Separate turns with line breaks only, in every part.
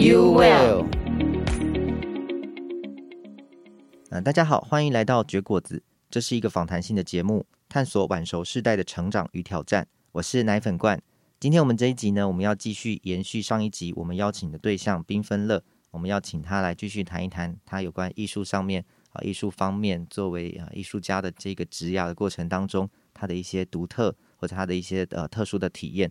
you well？
呃，大家好，欢迎来到绝果子。这是一个访谈性的节目，探索晚熟世代的成长与挑战。我是奶粉罐。今天我们这一集呢，我们要继续延续上一集，我们邀请的对象缤纷乐，我们要请他来继续谈一谈他有关艺术上面啊，艺术方面作为啊艺术家的这个职涯的过程当中，他的一些独特。或者他的一些呃特殊的体验。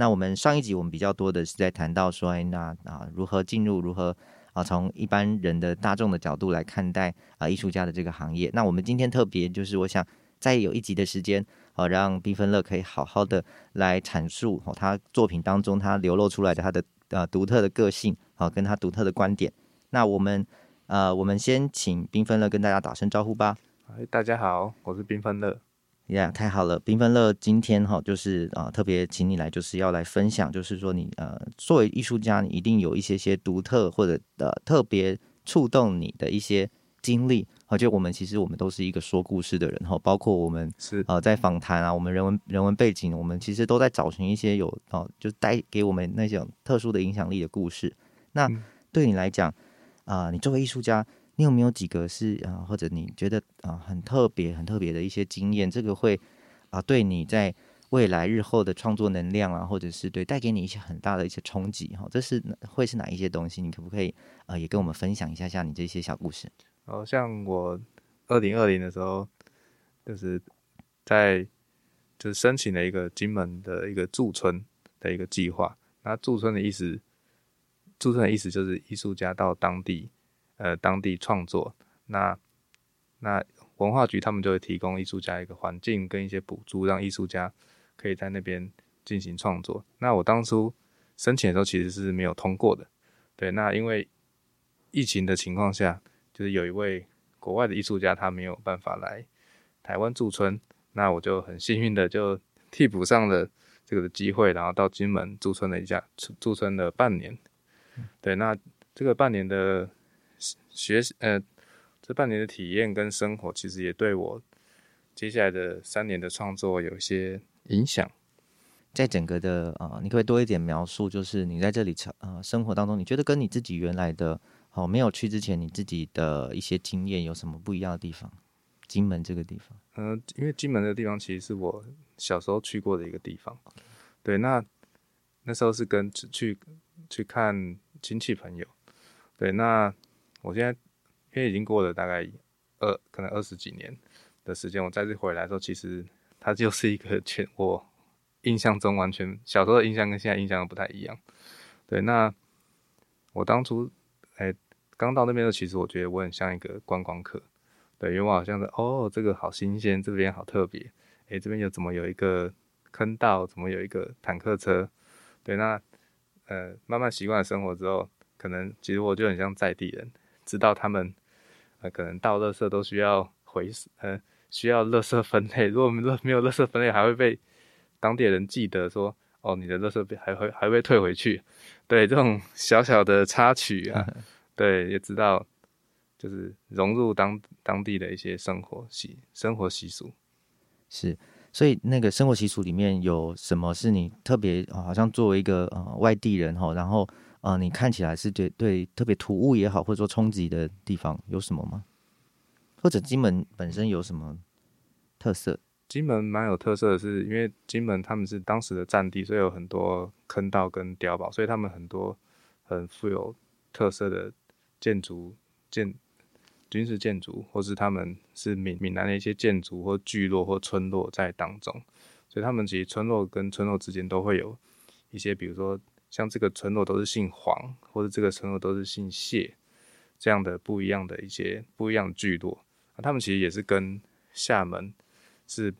那我们上一集我们比较多的是在谈到说，哎，那啊如何进入，如何啊从一般人的大众的角度来看待啊艺术家的这个行业。那我们今天特别就是我想再有一集的时间，好、啊、让缤纷乐可以好好的来阐述哦、他作品当中他流露出来的他的呃独特的个性，好、啊、跟他独特的观点。那我们呃我们先请缤纷乐跟大家打声招呼吧。
哎，大家好，我是缤纷乐。
呀，yeah, 太好了！缤纷乐今天哈，就是啊，特别请你来，就是要来分享，就是说你呃，作为艺术家，你一定有一些些独特或者呃特别触动你的一些经历。而且我们其实我们都是一个说故事的人哈，包括我们是呃在访谈啊，我们人文人文背景，我们其实都在找寻一些有哦、呃，就带给我们那种特殊的影响力的故事。那对你来讲啊、呃，你作为艺术家。你有没有几个是啊，或者你觉得啊很特别、很特别的一些经验？这个会啊，对你在未来日后的创作能量啊，或者是对带给你一些很大的一些冲击哈？这是会是哪一些东西？你可不可以啊，也跟我们分享一下下你这些小故事？
哦，像我二零二零的时候，就是在就是申请了一个金门的一个驻村的一个计划。那驻村的意思，驻村的意思就是艺术家到当地。呃，当地创作，那那文化局他们就会提供艺术家一个环境跟一些补助，让艺术家可以在那边进行创作。那我当初申请的时候其实是没有通过的，对。那因为疫情的情况下，就是有一位国外的艺术家他没有办法来台湾驻村，那我就很幸运的就替补上了这个的机会，然后到金门驻村了一下，驻村了半年。对，那这个半年的。学呃，这半年的体验跟生活，其实也对我接下来的三年的创作有一些影响。
在整个的啊、呃，你可不可以多一点描述？就是你在这里啊、呃，生活当中，你觉得跟你自己原来的哦没有去之前，你自己的一些经验有什么不一样的地方？金门这个地方，
嗯、呃，因为金门这个地方其实是我小时候去过的一个地方。对，那那时候是跟去去看亲戚朋友。对，那。我现在因为已经过了大概二可能二十几年的时间，我再次回来的时候，其实它就是一个 全我印象中完全小时候的印象跟现在印象都不太一样。对，那我当初哎刚到那边的时候，其实我觉得我很像一个观光客。对，因为我好像是哦，这个好新鲜，这边好特别，哎，这边有怎么有一个坑道，怎么有一个坦克车？对，那呃慢慢习惯了生活之后，可能其实我就很像在地人。知道他们，呃，可能到垃圾都需要回，呃，需要垃圾分类。如果没没有垃圾分类，还会被当地人记得说，哦，你的垃圾还会还会退回去。对，这种小小的插曲啊，对，也知道，就是融入当当地的一些生活习生活习俗。
是，所以那个生活习俗里面有什么是你特别，好像作为一个呃外地人哈，然后。啊、你看起来是对对特别突兀也好，或者说冲击的地方有什么吗？或者金门本身有什么特色？
金门蛮有特色的是，因为金门他们是当时的战地，所以有很多坑道跟碉堡，所以他们很多很富有特色的建筑建军事建筑，或是他们是闽闽南的一些建筑或聚落或村落在当中，所以他们其实村落跟村落之间都会有一些，比如说。像这个村落都是姓黄，或者这个村落都是姓谢，这样的不一样的一些不一样的聚落，啊，他们其实也是跟厦门是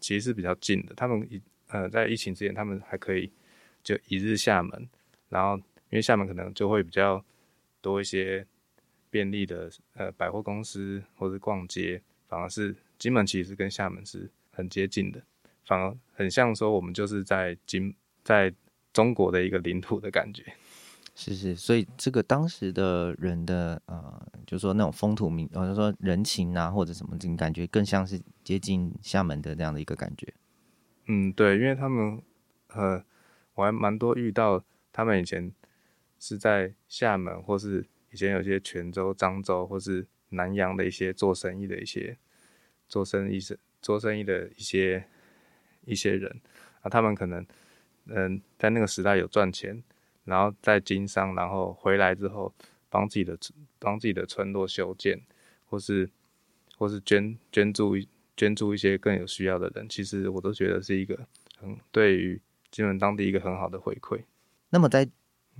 其实是比较近的。他们一呃在疫情之前，他们还可以就一日厦门，然后因为厦门可能就会比较多一些便利的呃百货公司或是逛街，反而是金门其实跟厦门是很接近的，反而很像说我们就是在金在中国的一个领土的感觉。
是是，所以这个当时的人的呃，就是说那种风土民，或者说人情啊，或者什么，这种感觉更像是接近厦门的这样的一个感觉。
嗯，对，因为他们呃，我还蛮多遇到他们以前是在厦门，或是以前有些泉州、漳州，或是南洋的一些做生意的一些做生意是做生意的一些一些人啊，他们可能嗯、呃，在那个时代有赚钱。然后在经商，然后回来之后帮自己的帮自己的村落修建，或是或是捐捐助捐助一些更有需要的人，其实我都觉得是一个很对于金门当地一个很好的回馈。
那么在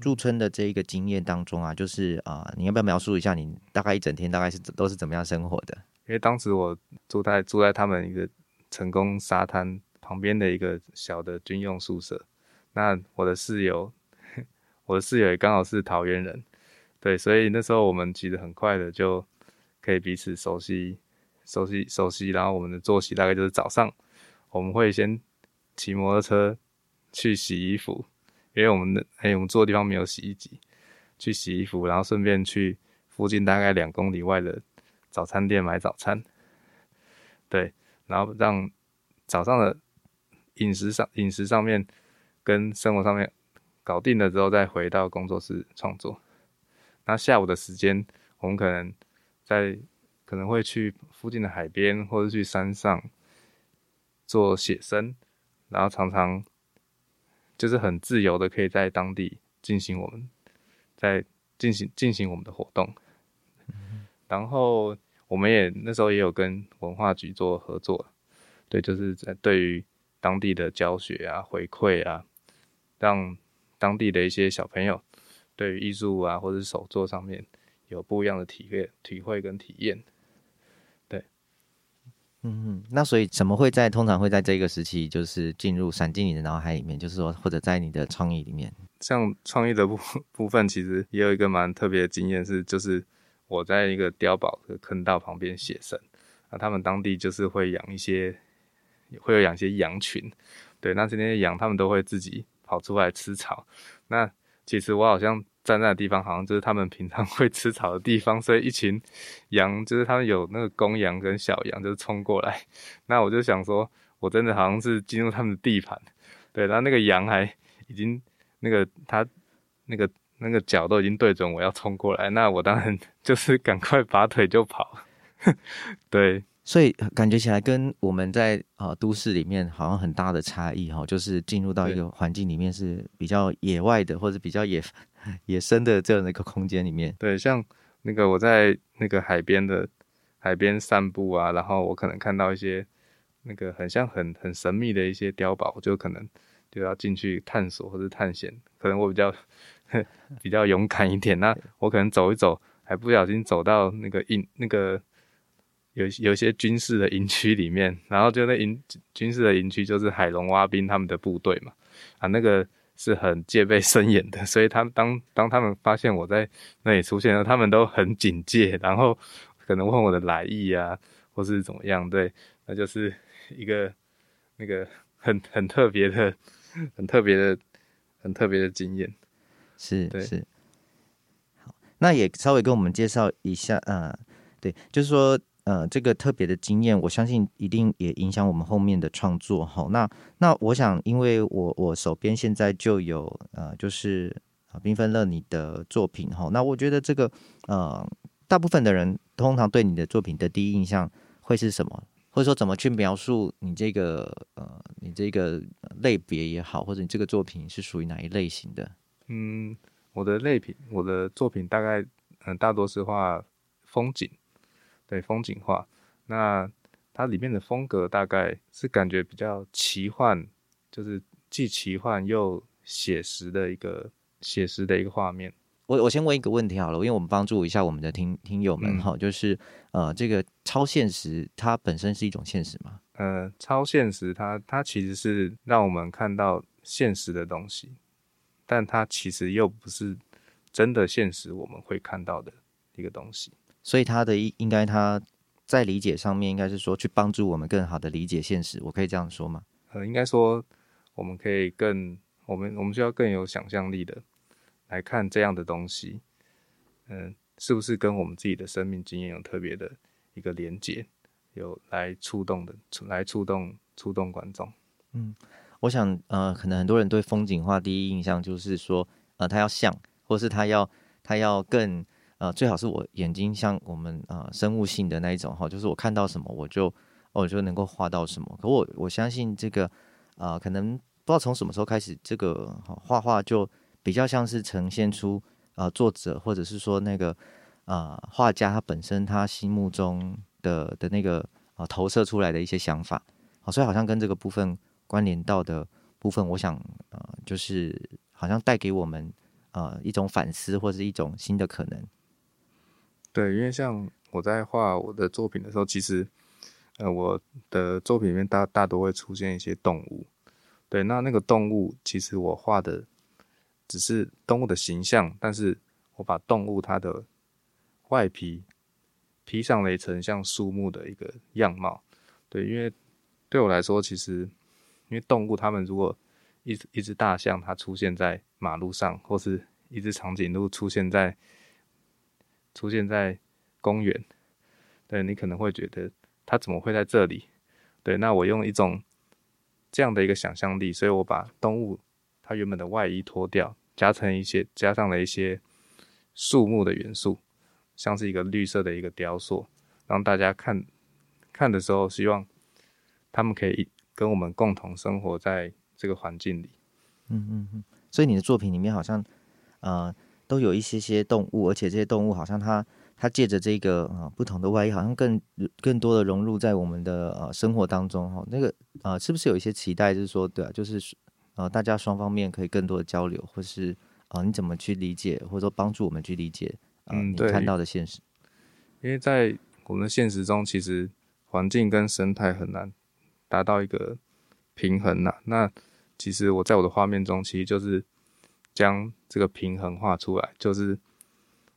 驻村的这一个经验当中啊，就是啊、呃，你要不要描述一下你大概一整天大概是都是怎么样生活的？
因为当时我住在住在他们一个成功沙滩旁边的一个小的军用宿舍，那我的室友。我的室友也刚好是桃园人，对，所以那时候我们其实很快的就可以彼此熟悉、熟悉、熟悉。然后我们的作息大概就是早上我们会先骑摩托车去洗衣服，因为我们的哎，我们住的地方没有洗衣机，去洗衣服，然后顺便去附近大概两公里外的早餐店买早餐。对，然后让早上的饮食上、饮食上面跟生活上面。搞定了之后，再回到工作室创作。那下午的时间，我们可能在可能会去附近的海边，或者去山上做写生，然后常常就是很自由的，可以在当地进行我们在进行进行我们的活动。然后我们也那时候也有跟文化局做合作，对，就是在对于当地的教学啊、回馈啊，让。当地的一些小朋友对于艺术啊，或者是手作上面有不一样的体验、体会跟体验。对，
嗯，那所以怎么会在通常会在这个时期，就是进入闪进你的脑海里面，就是说或者在你的创意里面？
像创意的部 部分，其实也有一个蛮特别的经验，是就是我在一个碉堡的坑道旁边写生，那他们当地就是会养一些，会有养一些羊群，对，那这些羊他们都会自己。跑出来吃草，那其实我好像站在的地方，好像就是他们平常 会吃草的地方，所以一群羊，就是他们有那个公羊跟小羊，就是冲过来，那我就想说，我真的好像是进入他们的地盘，对，然后那个羊还已经那个他那个那个脚都已经对准我要冲过来，那我当然 就是赶快拔腿就跑，对。
所以感觉起来跟我们在啊、呃、都市里面好像很大的差异哈，就是进入到一个环境里面是比较野外的或者比较野 野生的这样的一个空间里面。
对，像那个我在那个海边的海边散步啊，然后我可能看到一些那个很像很很神秘的一些碉堡，我就可能就要进去探索或者探险。可能我比较 比较勇敢一点，那我可能走一走，还不小心走到那个印那个。有有一些军事的营区里面，然后就那营军事的营区就是海龙蛙兵他们的部队嘛，啊，那个是很戒备森严的，所以他们当当他们发现我在那里出现了，他们都很警戒，然后可能问我的来意啊，或是怎么样，对，那就是一个那个很很特别的、很特别的、很特别的经验，
是，对，是。好，那也稍微跟我们介绍一下，呃，对，就是说。呃，这个特别的经验，我相信一定也影响我们后面的创作哈。那那我想，因为我我手边现在就有呃，就是啊，缤纷乐你的作品哈。那我觉得这个呃，大部分的人通常对你的作品的第一印象会是什么？或者说怎么去描述你这个呃，你这个类别也好，或者你这个作品是属于哪一类型的？
嗯，我的类品，我的作品大概嗯、大多是画风景。对，风景画，那它里面的风格大概是感觉比较奇幻，就是既奇幻又写实的一个写实的一个画面。
我我先问一个问题好了，因为我们帮助一下我们的听听友们哈、嗯，就是呃，这个超现实它本身是一种现实吗？
呃，超现实它它其实是让我们看到现实的东西，但它其实又不是真的现实我们会看到的一个东西。
所以他的应应该他在理解上面，应该是说去帮助我们更好的理解现实。我可以这样说吗？
呃，应该说我们可以更，我们我们需要更有想象力的来看这样的东西。嗯、呃，是不是跟我们自己的生命经验有特别的一个连接，有来触动的，来触动触动观众？
嗯，我想呃，可能很多人对风景画第一印象就是说，呃，它要像，或是它要它要更。呃，最好是我眼睛像我们呃生物性的那一种哈，就是我看到什么我就我就能够画到什么。可我我相信这个呃，可能不知道从什么时候开始，这个画画就比较像是呈现出呃作者或者是说那个呃画家他本身他心目中的的那个呃投射出来的一些想法。好，所以好像跟这个部分关联到的部分，我想呃就是好像带给我们呃一种反思或者是一种新的可能。
对，因为像我在画我的作品的时候，其实，呃，我的作品里面大大多会出现一些动物。对，那那个动物其实我画的只是动物的形象，但是我把动物它的外皮披上了一层像树木的一个样貌。对，因为对我来说，其实因为动物它们如果一一只大象它出现在马路上，或是一只长颈鹿出现在。出现在公园，对，你可能会觉得它怎么会在这里？对，那我用一种这样的一个想象力，所以我把动物它原本的外衣脱掉，加成一些，加上了一些树木的元素，像是一个绿色的一个雕塑，让大家看看的时候，希望他们可以跟我们共同生活在这个环境里。
嗯嗯嗯，所以你的作品里面好像，呃。都有一些些动物，而且这些动物好像它它借着这个啊、呃、不同的外衣，好像更更多的融入在我们的呃生活当中哈。那个啊、呃，是不是有一些期待，就是说对啊，就是呃大家双方面可以更多的交流，或是啊、呃、你怎么去理解，或者说帮助我们去理解啊、呃、你看到的现实？
因为在我们的现实中，其实环境跟生态很难达到一个平衡呐、啊。那其实我在我的画面中，其实就是。将这个平衡画出来，就是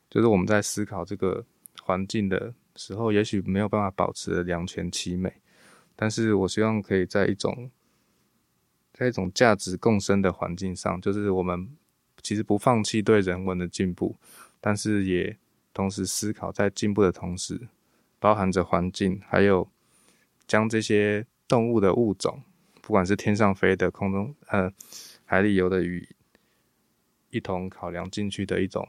就是我们在思考这个环境的时候，也许没有办法保持两全其美，但是我希望可以在一种在一种价值共生的环境上，就是我们其实不放弃对人文的进步，但是也同时思考在进步的同时，包含着环境，还有将这些动物的物种，不管是天上飞的、空中呃海里游的鱼。一同考量进去的一种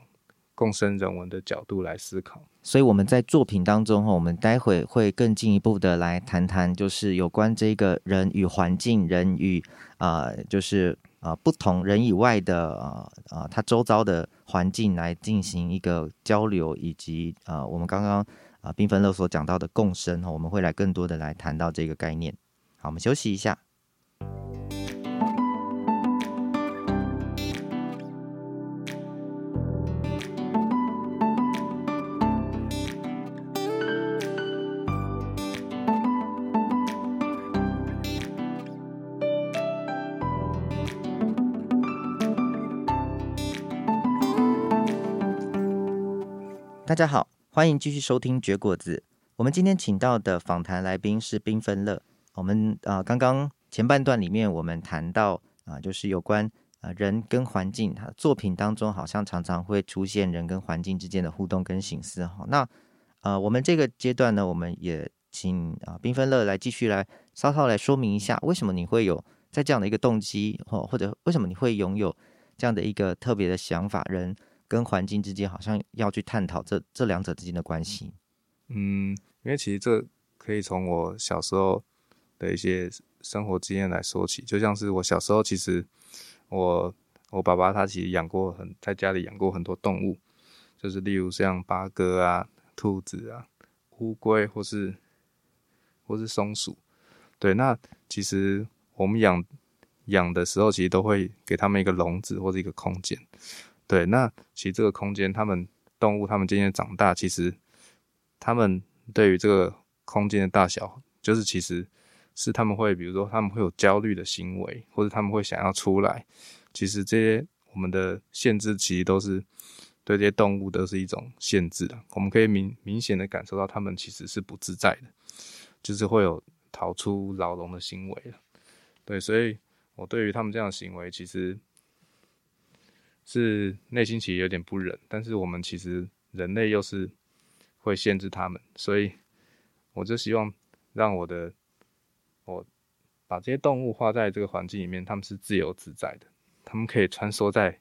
共生人文的角度来思考，
所以我们在作品当中哈，我们待会会更进一步的来谈谈，就是有关这个人与环境、人与啊、就是啊、不同人以外的啊啊，他周遭的环境来进行一个交流，以及啊、我们刚刚啊缤纷乐所讲到的共生哈，我们会来更多的来谈到这个概念。好，我们休息一下。大家好，欢迎继续收听绝果子。我们今天请到的访谈来宾是缤纷乐。我们啊、刚刚前半段里面我们谈到啊、就是有关啊、人跟环境，他作品当中好像常常会出现人跟环境之间的互动跟省思哈。那呃，我们这个阶段呢，我们也请啊缤纷乐来继续来稍稍来说明一下，为什么你会有在这样的一个动机，或或者为什么你会拥有这样的一个特别的想法，人。跟环境之间好像要去探讨这这两者之间的关系。
嗯，因为其实这可以从我小时候的一些生活经验来说起，就像是我小时候，其实我我爸爸他其实养过很在家里养过很多动物，就是例如像八哥啊、兔子啊、乌龟或是或是松鼠。对，那其实我们养养的时候，其实都会给他们一个笼子或者一个空间。对，那其实这个空间，他们动物，他们渐渐长大，其实他们对于这个空间的大小，就是其实是他们会，比如说他们会有焦虑的行为，或者他们会想要出来。其实这些我们的限制其实都是对这些动物都是一种限制的。我们可以明明显的感受到，它们其实是不自在的，就是会有逃出牢笼的行为了。对，所以我对于他们这样的行为，其实是内心其实有点不忍。但是我们其实人类又是会限制他们，所以我就希望让我的我把这些动物画在这个环境里面，他们是自由自在的，他们可以穿梭在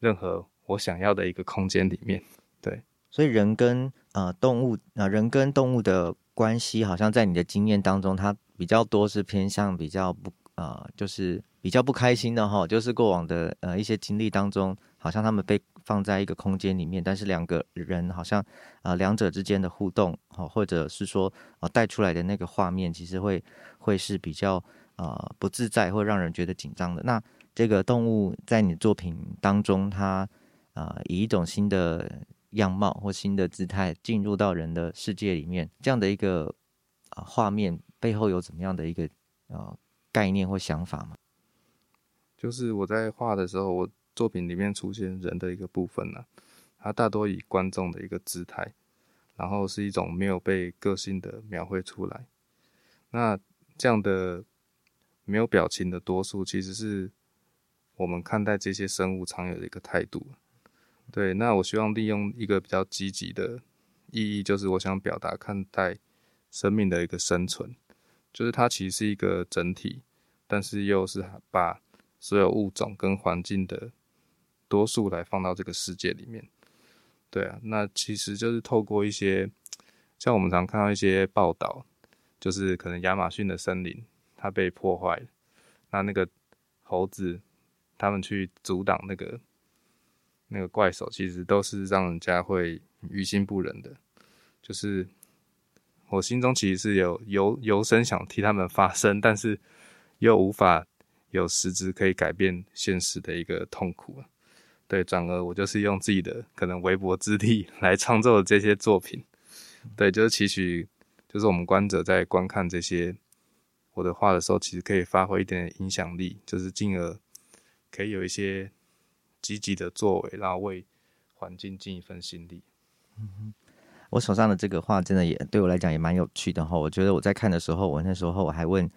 任何我想要的一个空间里面。对，
所以人跟呃动物啊、呃，人跟动物的关系，好像在你的经验当中，它比较多是偏向比较不。呃，就是比较不开心的哈，就是过往的呃一些经历当中，好像他们被放在一个空间里面，但是两个人好像呃两者之间的互动，哈，或者是说呃带出来的那个画面，其实会会是比较呃不自在，会让人觉得紧张的。那这个动物在你作品当中，它呃以一种新的样貌或新的姿态进入到人的世界里面，这样的一个呃画面背后有怎么样的一个呃？概念或想法吗？
就是我在画的时候，我作品里面出现人的一个部分呢、它大多以观众的一个姿态，然后是一种没有被个性的描绘出来。那这样的没有表情的多数，其实是我们看待这些生物常有的一个态度。对，那我希望利用一个比较积极的意义，就是我想表达看待生命的一个生存。就是它其实是一个整体，但是又是把所有物种跟环境的多数来放到这个世界里面。对啊，那其实就是透过一些，像我们常看到一些报道，就是可能亚马逊的森林它被破坏，那那个猴子他们去阻挡那个那个怪兽，其实都是让人家会于心不忍的，就是。我心中其实是有由由衷想替他们发声，但是又无法有实质可以改变现实的一个痛苦。对，转而我就是用自己的可能微薄之力 来创作这些作品。对，就是期许，就是我们观者在观看这些我的画的时候，其实可以发挥一点影响力，就是进而可以有一些积极的作为，然后为环境尽一份心力。嗯。
我手上的这个画真的也对我来讲也蛮有趣的哈。我觉得我在看的时候，我那时候我还问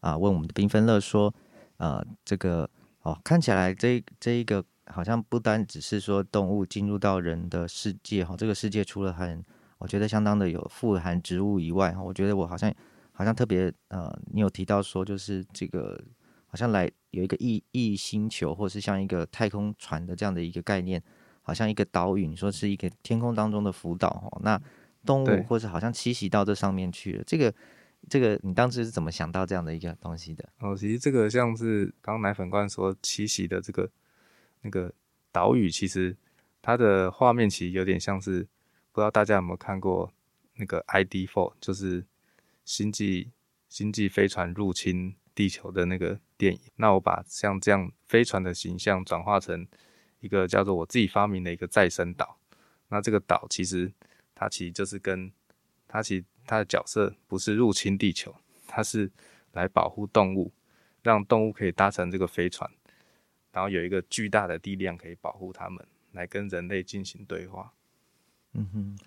啊、问我们的缤纷乐说，呃，这个哦，看起来这这一个好像不单只是说动物进入到人的世界哈，这个世界除了很我觉得相当的有富含植物以外，我觉得我好像好像特别呃，你有提到说就是这个好像来有一个异异星球，或是像一个太空船的这样的一个概念。好像一个岛屿，你说是一个天空当中的浮岛哦。那动物或是好像栖息到这上面去了。这个，这个你当时是怎么想到这样的一个东西的？
哦，其实这个像是刚奶粉罐说栖息的这个那个岛屿，其实它的画面其实有点像是，不知道大家有没有看过那个 ID Four 就是星际星际飞船入侵地球的那个电影。那我把像这样飞船的形象转化成。一个叫做我自己发明的一个再生岛，那这个岛其实它其实就是跟它其实它的角色不是入侵地球，它是来保护动物，让动物可以搭乘这个飞船，然后有一个巨大的力量可以保护它们，来跟人类进行对话。
嗯哼，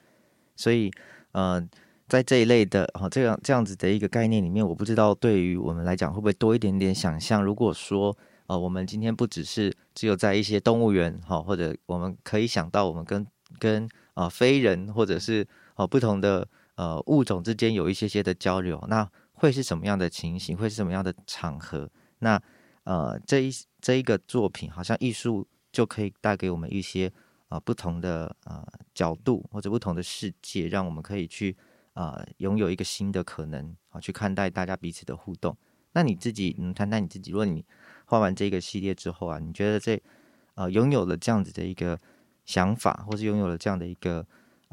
所以呃，在这一类的哈这样这样子的一个概念里面，我不知道对于我们来讲会不会多一点点想象，如果说。呃，我们今天不只是只有在一些动物园哈，或者我们可以想到我们跟跟啊、呃、非人或者是呃不同的呃物种之间有一些些的交流，那会是什么样的情形？会是什么样的场合？那呃这一这一个作品，好像艺术就可以带给我们一些啊、呃、不同的呃角度或者不同的世界，让我们可以去啊、呃、拥有一个新的可能啊去看待大家彼此的互动。那你自己，嗯，谈谈你自己，如果你。画完这个系列之后啊，你觉得这呃拥有了这样子的一个想法，或是拥有了这样的一个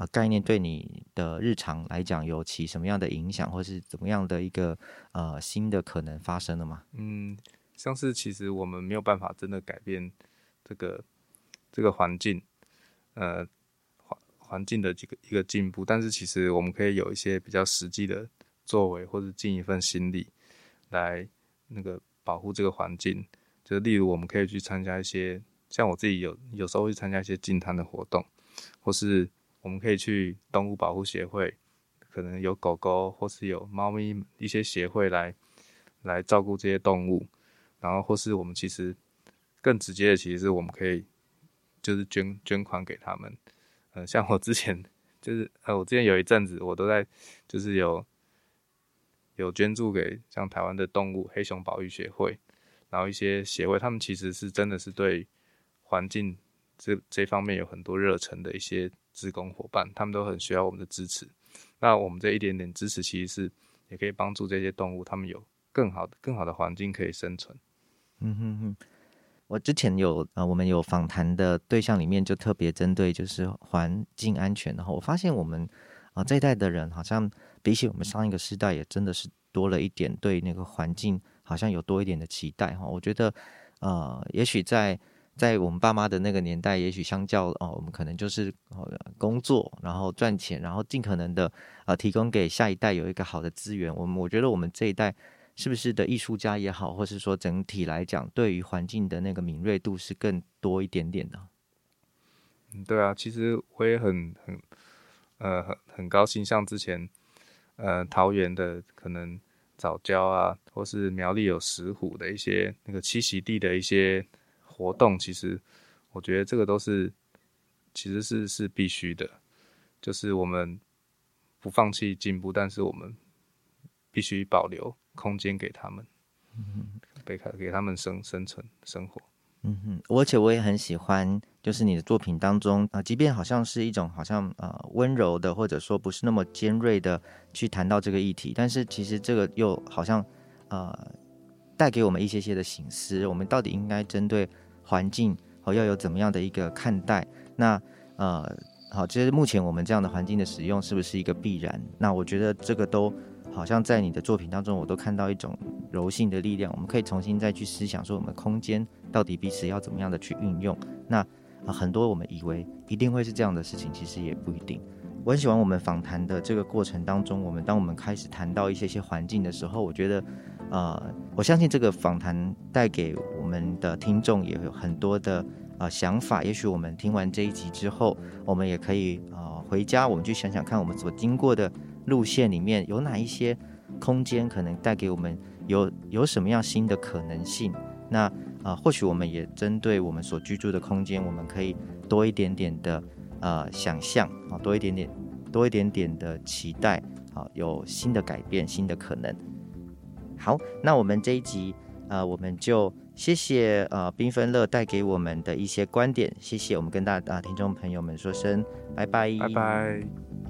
呃概念，对你的日常来讲有起什么样的影响，或是怎么样的一个呃新的可能发生了吗？
嗯，像是其实我们没有办法真的改变这个这个环境，呃环环境的这个一个进步，但是其实我们可以有一些比较实际的作为，或者尽一份心力来那个。保护这个环境，就例如我们可以去参加一些像我自己有有时候会参加一些净滩的活动，或是我们可以去动物保护协会，可能有狗狗或是有猫咪一些协会来来照顾这些动物，然后或是我们其实更直接的，其实是我们可以就是捐捐款给他们。呃，像我之前就是呃，我之前有一阵子我都在就是有有捐助给像台湾的动物黑熊保育协会，然后一些协会，他们其实是真的是对环境这这方面有很多热忱的一些职工伙伴，他们都很需要我们的支持。那我们这一点点支持，其实是也可以帮助这些动物，他们有更好的更好的环境可以生存。
嗯哼哼。我之前有呃，我们有访谈的对象里面就特别针对就是环境安全，然后我发现我们啊、这一代的人好像比起我们上一个世代也真的是多了一点对那个环境好像有多一点的期待哈。我觉得呃，也许在在我们爸妈的那个年代，也许相较哦、我们可能就是工作然后赚钱，然后尽可能的呃提供给下一代有一个好的资源。我们我觉得我们这一代。是不是的艺术家也好，或是说整体来讲，对于环境的那个敏锐度是更多一点点的？
嗯，对啊，其实我也很很呃很很高兴，像之前呃桃园的可能早教啊，或是苗栗有石虎的一些那个栖息地的一些活动，其实我觉得这个都是其实是是必须的，就是我们不放弃进步，但是我们必须保留。空间给他们，嗯，给给他们生生存生活，
嗯哼，而且我也很喜欢，就是你的作品当中啊，即便好像是一种好像呃温柔的，或者说不是那么尖锐的去谈到这个议题，但是其实这个又好像呃带给我们一些些的醒思，我们到底应该针对环境哦要有怎么样的一个看待？那呃好，其实目前我们这样的环境的使用是不是一个必然？那我觉得这个都。好像在你的作品当中，我都看到一种柔性的力量。我们可以重新再去思想，说我们空间到底彼此要怎么样的去运用。那，很多我们以为一定会是这样的事情，其实也不一定。我很喜欢我们访谈的这个过程当中，我们当我们开始谈到一些些环境的时候，我觉得，呃，我相信这个访谈带给我们的听众也有很多的呃想法。也许我们听完这一集之后，我们也可以呃回家，我们去想想看，我们所经过的。路线里面有哪一些空间可能带给我们有有什么样新的可能性？那、呃，或许我们也针对我们所居住的空间，我们可以多一点点的呃想象啊，多一点点多一点点的期待啊，有新的改变，新的可能。好，那我们这一集呃，我们就谢谢呃缤纷乐带给我们的一些观点，谢谢我们跟大啊听众朋友们说声拜拜，
拜拜。